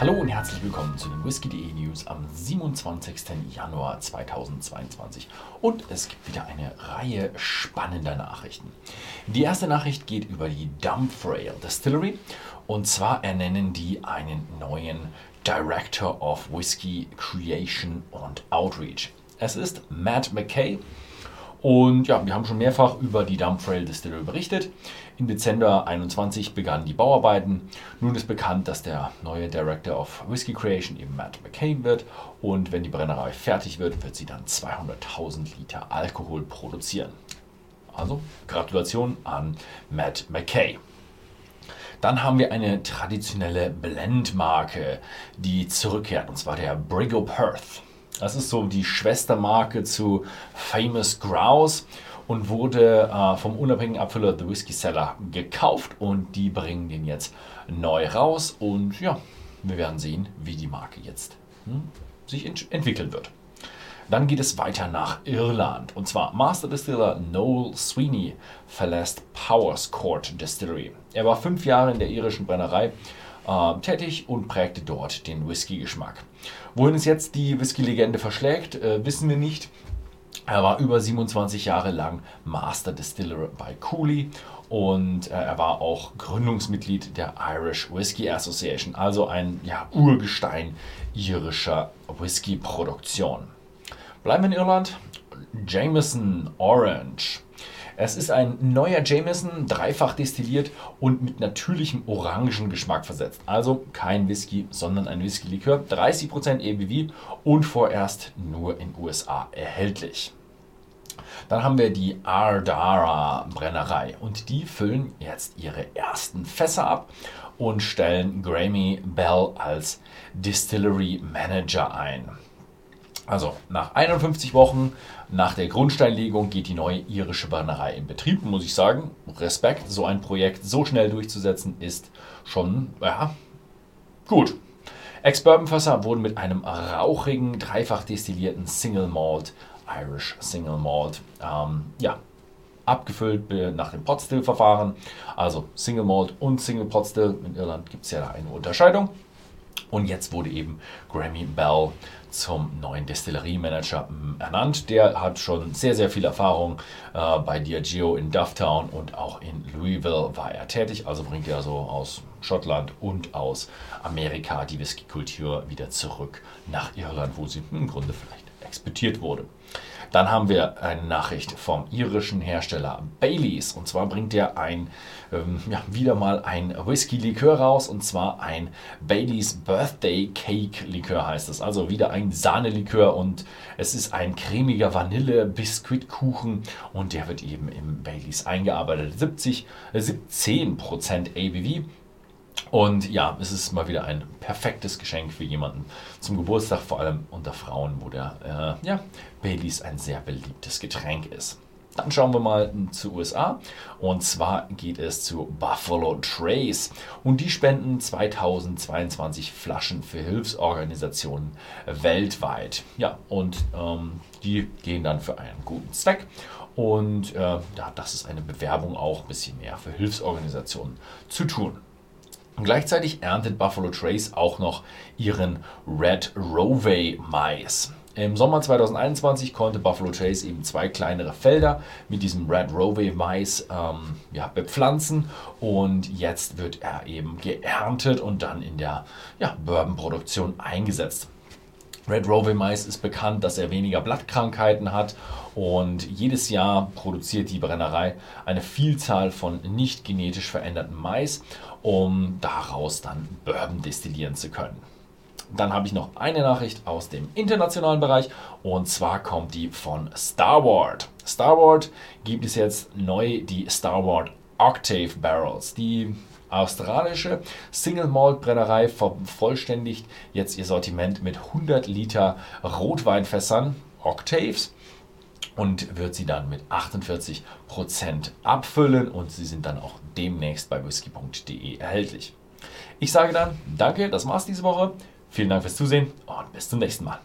Hallo und herzlich willkommen zu den Whisky.de News am 27. Januar 2022. Und es gibt wieder eine Reihe spannender Nachrichten. Die erste Nachricht geht über die Dumfrail Distillery. Und zwar ernennen die einen neuen Director of Whisky Creation und Outreach. Es ist Matt McKay. Und ja, wir haben schon mehrfach über die Dumfrail Distillery berichtet. Im Dezember 21 begannen die Bauarbeiten. Nun ist bekannt, dass der neue Director of Whiskey Creation eben Matt McCain wird. Und wenn die Brennerei fertig wird, wird sie dann 200.000 Liter Alkohol produzieren. Also Gratulation an Matt McKay. Dann haben wir eine traditionelle Blendmarke, die zurückkehrt, und zwar der Brigo Perth. Das ist so die Schwestermarke zu Famous Grouse und wurde äh, vom unabhängigen Abfüller The Whiskey Seller gekauft und die bringen den jetzt neu raus und ja, wir werden sehen, wie die Marke jetzt hm, sich ent entwickeln wird. Dann geht es weiter nach Irland und zwar Master Distiller Noel Sweeney verlässt Powers Court Distillery. Er war fünf Jahre in der irischen Brennerei äh, tätig und prägte dort den Whisky-Geschmack. Wohin es jetzt die Whisky-Legende verschlägt, äh, wissen wir nicht. Er war über 27 Jahre lang Master Distiller bei Cooley und äh, er war auch Gründungsmitglied der Irish Whisky Association, also ein ja, Urgestein irischer Whisky-Produktion. Bleiben wir in Irland. Jameson Orange. Es ist ein neuer Jameson, dreifach destilliert und mit natürlichem Orangengeschmack versetzt. Also kein Whisky, sondern ein Whisky-Likör. 30% ABV und vorerst nur in USA erhältlich. Dann haben wir die Ardara Brennerei und die füllen jetzt ihre ersten Fässer ab und stellen Grammy Bell als Distillery Manager ein. Also nach 51 Wochen nach der Grundsteinlegung geht die neue irische Brennerei in Betrieb. Muss ich sagen, Respekt, so ein Projekt so schnell durchzusetzen ist schon ja, gut. Ex-Bourbonfässer wurden mit einem rauchigen, dreifach destillierten Single Malt Irish Single Malt. Ähm, ja, abgefüllt nach dem Pot-Still-Verfahren. Also Single Malt und Single Pot Still. In Irland gibt es ja da eine Unterscheidung. Und jetzt wurde eben Grammy Bell zum neuen Destilleriemanager hm, ernannt. Der hat schon sehr, sehr viel Erfahrung äh, bei Diageo in Dufftown und auch in Louisville war er tätig. Also bringt er so aus Schottland und aus Amerika die Whisky-Kultur wieder zurück nach Irland, wo sie im Grunde vielleicht exportiert wurde. Dann haben wir eine Nachricht vom irischen Hersteller Baileys. Und zwar bringt er ein, ähm, ja, wieder mal ein Whisky-Likör raus. Und zwar ein Baileys Birthday Cake Likör heißt es. Also wieder ein Sahnelikör. Und es ist ein cremiger Vanille-Biskuitkuchen. Und der wird eben im Baileys eingearbeitet. 70, äh, 17% ABV. Und ja, es ist mal wieder ein perfektes Geschenk für jemanden zum Geburtstag, vor allem unter Frauen, wo der äh, ja, Baileys ein sehr beliebtes Getränk ist. Dann schauen wir mal zu USA und zwar geht es zu Buffalo Trace und die spenden 2022 Flaschen für Hilfsorganisationen weltweit. Ja, und ähm, die gehen dann für einen guten Zweck und äh, ja, das ist eine Bewerbung auch ein bisschen mehr für Hilfsorganisationen zu tun. Und gleichzeitig erntet Buffalo Trace auch noch ihren Red Rovey Mais. Im Sommer 2021 konnte Buffalo Trace eben zwei kleinere Felder mit diesem Red Rovey Mais ähm, ja, bepflanzen und jetzt wird er eben geerntet und dann in der ja, Bourbon-Produktion eingesetzt. Red Rovey Mais ist bekannt, dass er weniger Blattkrankheiten hat und jedes Jahr produziert die Brennerei eine Vielzahl von nicht genetisch veränderten Mais, um daraus dann Bourbon destillieren zu können. Dann habe ich noch eine Nachricht aus dem internationalen Bereich und zwar kommt die von Starward. Starward gibt es jetzt neu die Starward Octave Barrels. Die australische Single Malt Brennerei vervollständigt jetzt ihr Sortiment mit 100 Liter Rotweinfässern, Octaves, und wird sie dann mit 48% abfüllen und sie sind dann auch demnächst bei whisky.de erhältlich. Ich sage dann, danke, das war's diese Woche. Vielen Dank fürs Zusehen und bis zum nächsten Mal.